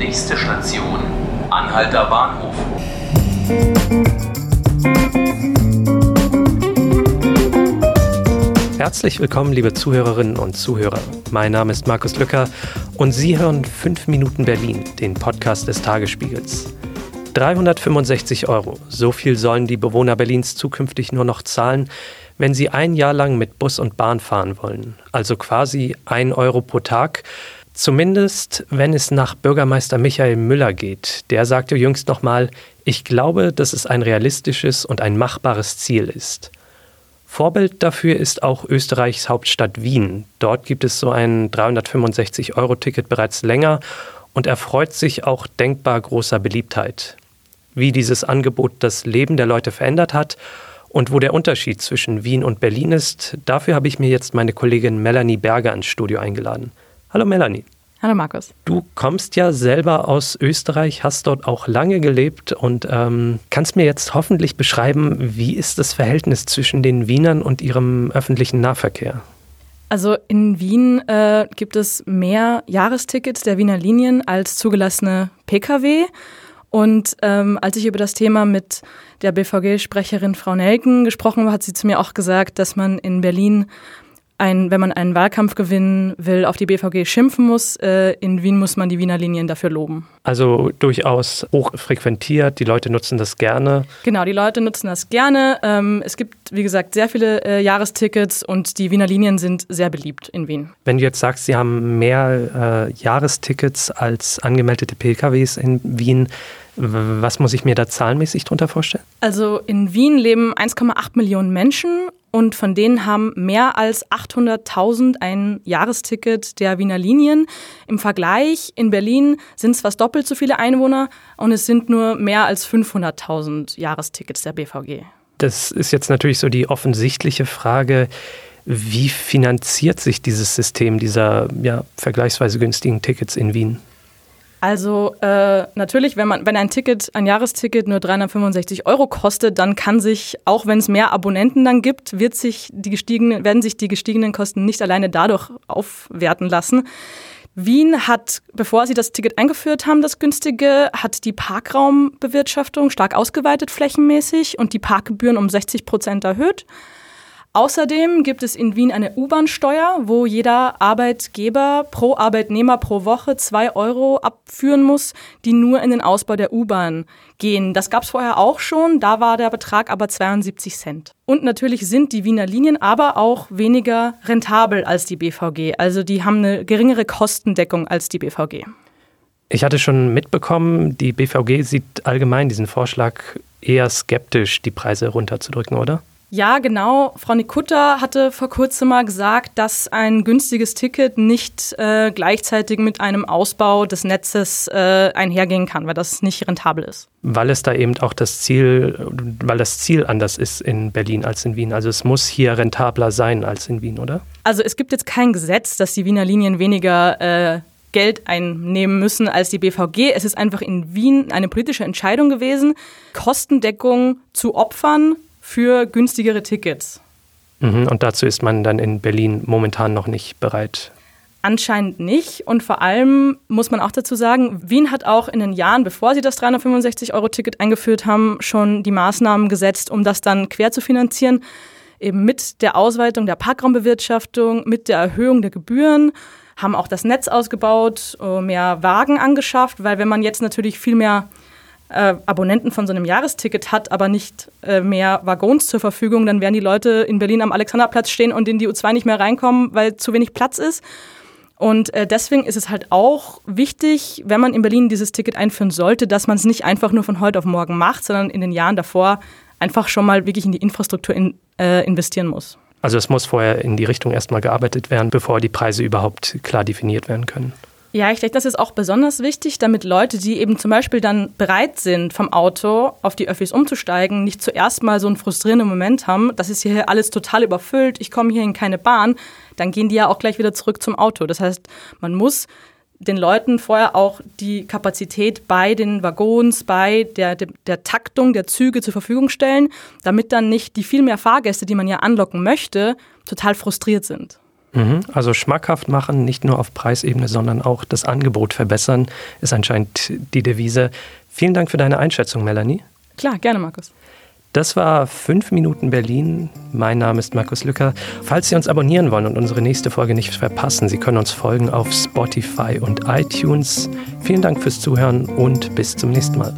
Nächste Station, Anhalter Bahnhof. Herzlich willkommen, liebe Zuhörerinnen und Zuhörer. Mein Name ist Markus Lücker und Sie hören 5 Minuten Berlin, den Podcast des Tagesspiegels. 365 Euro, so viel sollen die Bewohner Berlins zukünftig nur noch zahlen, wenn sie ein Jahr lang mit Bus und Bahn fahren wollen. Also quasi 1 Euro pro Tag. Zumindest, wenn es nach Bürgermeister Michael Müller geht. Der sagte jüngst nochmal, ich glaube, dass es ein realistisches und ein machbares Ziel ist. Vorbild dafür ist auch Österreichs Hauptstadt Wien. Dort gibt es so ein 365-Euro-Ticket bereits länger und erfreut sich auch denkbar großer Beliebtheit. Wie dieses Angebot das Leben der Leute verändert hat und wo der Unterschied zwischen Wien und Berlin ist, dafür habe ich mir jetzt meine Kollegin Melanie Berger ins Studio eingeladen. Hallo Melanie. Hallo Markus. Du kommst ja selber aus Österreich, hast dort auch lange gelebt und ähm, kannst mir jetzt hoffentlich beschreiben, wie ist das Verhältnis zwischen den Wienern und ihrem öffentlichen Nahverkehr? Also in Wien äh, gibt es mehr Jahrestickets der Wiener Linien als zugelassene Pkw. Und ähm, als ich über das Thema mit der BVG-Sprecherin Frau Nelken gesprochen habe, hat sie zu mir auch gesagt, dass man in Berlin ein, wenn man einen Wahlkampf gewinnen will, auf die BVG schimpfen muss. Äh, in Wien muss man die Wiener Linien dafür loben. Also durchaus hoch frequentiert, die Leute nutzen das gerne. Genau, die Leute nutzen das gerne. Ähm, es gibt, wie gesagt, sehr viele äh, Jahrestickets und die Wiener Linien sind sehr beliebt in Wien. Wenn du jetzt sagst, sie haben mehr äh, Jahrestickets als angemeldete PKWs in Wien, was muss ich mir da zahlenmäßig drunter vorstellen? Also in Wien leben 1,8 Millionen Menschen und von denen haben mehr als 800.000 ein Jahresticket der Wiener Linien. Im Vergleich in Berlin sind es fast doppelt so viele Einwohner und es sind nur mehr als 500.000 Jahrestickets der BVG. Das ist jetzt natürlich so die offensichtliche Frage. Wie finanziert sich dieses System dieser ja, vergleichsweise günstigen Tickets in Wien? Also äh, natürlich, wenn man, wenn ein Ticket, ein Jahresticket nur 365 Euro kostet, dann kann sich, auch wenn es mehr Abonnenten dann gibt, wird sich die gestiegenen, werden sich die gestiegenen Kosten nicht alleine dadurch aufwerten lassen. Wien hat, bevor sie das Ticket eingeführt haben, das günstige, hat die Parkraumbewirtschaftung stark ausgeweitet flächenmäßig und die Parkgebühren um 60 Prozent erhöht. Außerdem gibt es in Wien eine U-Bahn-Steuer, wo jeder Arbeitgeber pro Arbeitnehmer pro Woche zwei Euro abführen muss, die nur in den Ausbau der U-Bahn gehen. Das gab es vorher auch schon, da war der Betrag aber 72 Cent. Und natürlich sind die Wiener Linien aber auch weniger rentabel als die BVG. Also die haben eine geringere Kostendeckung als die BVG. Ich hatte schon mitbekommen, die BVG sieht allgemein diesen Vorschlag eher skeptisch, die Preise runterzudrücken, oder? Ja, genau. Frau Nikutta hatte vor kurzem mal gesagt, dass ein günstiges Ticket nicht äh, gleichzeitig mit einem Ausbau des Netzes äh, einhergehen kann, weil das nicht rentabel ist. Weil es da eben auch das Ziel, weil das Ziel anders ist in Berlin als in Wien. Also es muss hier rentabler sein als in Wien, oder? Also es gibt jetzt kein Gesetz, dass die Wiener Linien weniger äh, Geld einnehmen müssen als die BVG. Es ist einfach in Wien eine politische Entscheidung gewesen, Kostendeckung zu opfern für günstigere Tickets. Mhm, und dazu ist man dann in Berlin momentan noch nicht bereit. Anscheinend nicht. Und vor allem muss man auch dazu sagen, Wien hat auch in den Jahren, bevor sie das 365-Euro-Ticket eingeführt haben, schon die Maßnahmen gesetzt, um das dann quer zu finanzieren. Eben mit der Ausweitung der Parkraumbewirtschaftung, mit der Erhöhung der Gebühren, haben auch das Netz ausgebaut, äh, mehr Wagen angeschafft, weil wenn man jetzt natürlich viel mehr äh, Abonnenten von so einem Jahresticket hat, aber nicht äh, mehr Waggons zur Verfügung, dann werden die Leute in Berlin am Alexanderplatz stehen und in die U2 nicht mehr reinkommen, weil zu wenig Platz ist. Und äh, deswegen ist es halt auch wichtig, wenn man in Berlin dieses Ticket einführen sollte, dass man es nicht einfach nur von heute auf morgen macht, sondern in den Jahren davor einfach schon mal wirklich in die Infrastruktur in, äh, investieren muss. Also es muss vorher in die Richtung erstmal gearbeitet werden, bevor die Preise überhaupt klar definiert werden können. Ja, ich denke, das ist auch besonders wichtig, damit Leute, die eben zum Beispiel dann bereit sind, vom Auto auf die Öffis umzusteigen, nicht zuerst mal so einen frustrierenden Moment haben, das ist hier alles total überfüllt, ich komme hier in keine Bahn, dann gehen die ja auch gleich wieder zurück zum Auto. Das heißt, man muss den Leuten vorher auch die Kapazität bei den Waggons, bei der, der, der, Taktung der Züge zur Verfügung stellen, damit dann nicht die viel mehr Fahrgäste, die man ja anlocken möchte, total frustriert sind. Mhm. Also schmackhaft machen, nicht nur auf Preisebene, sondern auch das Angebot verbessern, ist anscheinend die Devise. Vielen Dank für deine Einschätzung, Melanie. Klar, gerne, Markus. Das war 5 Minuten Berlin. Mein Name ist Markus Lücker. Falls Sie uns abonnieren wollen und unsere nächste Folge nicht verpassen, Sie können uns folgen auf Spotify und iTunes. Vielen Dank fürs Zuhören und bis zum nächsten Mal.